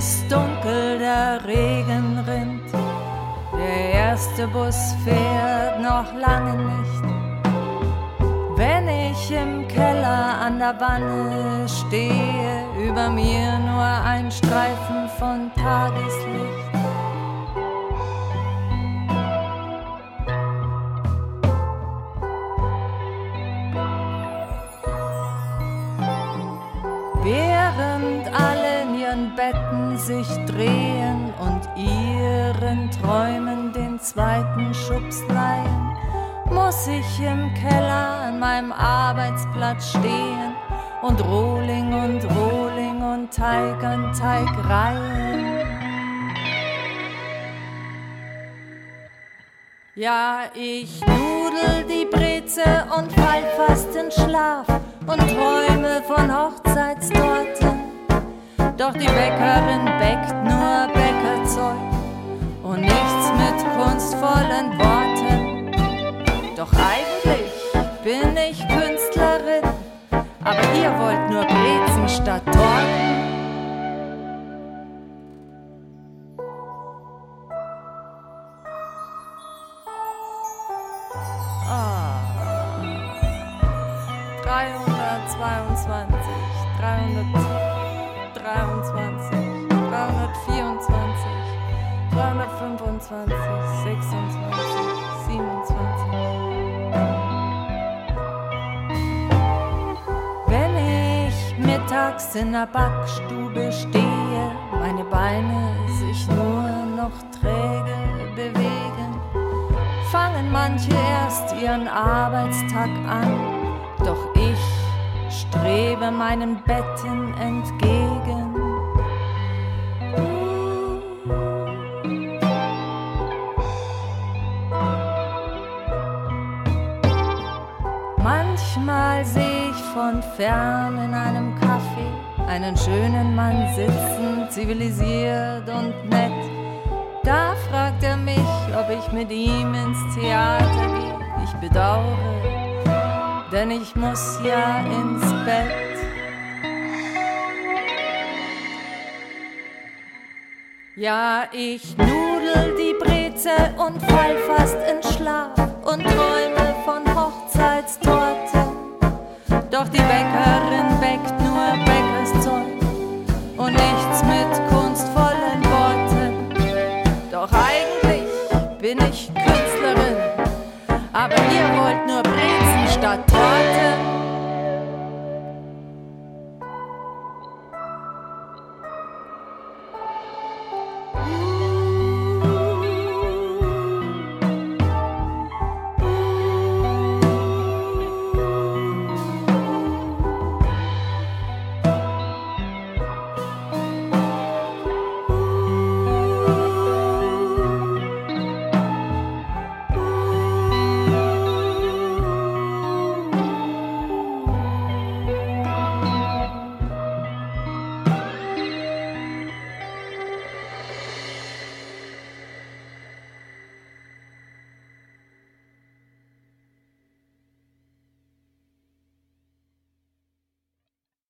Ist dunkel, der Regen rinnt. Der erste Bus fährt noch lange nicht. Wenn ich im Keller an der Wanne stehe, über mir nur ein Streifen von Tageslicht. Betten sich drehen und ihren Träumen den zweiten Schubs leihen, muss ich im Keller an meinem Arbeitsplatz stehen und Rohling und Rohling und Teig an Teig reihen. Ja, ich nudel die Breze und fall fast in Schlaf und träume von Hochzeitstorten. Doch die Bäckerin bäckt nur Bäckerzeug und nichts mit kunstvollen Worten. Doch eigentlich bin ich Künstlerin, aber ihr wollt nur Brezen statt Torten. Ah. 322, 323, 324, 325, 26, 27. Wenn ich mittags in der Backstube stehe, meine Beine sich nur noch träge bewegen, fangen manche erst ihren Arbeitstag an, strebe meinen Betten entgegen. Manchmal sehe ich von fern in einem Café einen schönen Mann sitzen, zivilisiert und nett. Da fragt er mich, ob ich mit ihm ins Theater gehe. Ich bedauere, denn ich muss ja ins Bett. Ja, ich nudel die Breze und fall fast in Schlaf und träume von Hochzeitstorten. Doch die Bäckerin bäckt nur Bäckerszeug und nichts mit kunstvollen Worten. Doch eigentlich bin ich Künstlerin, aber ihr wollt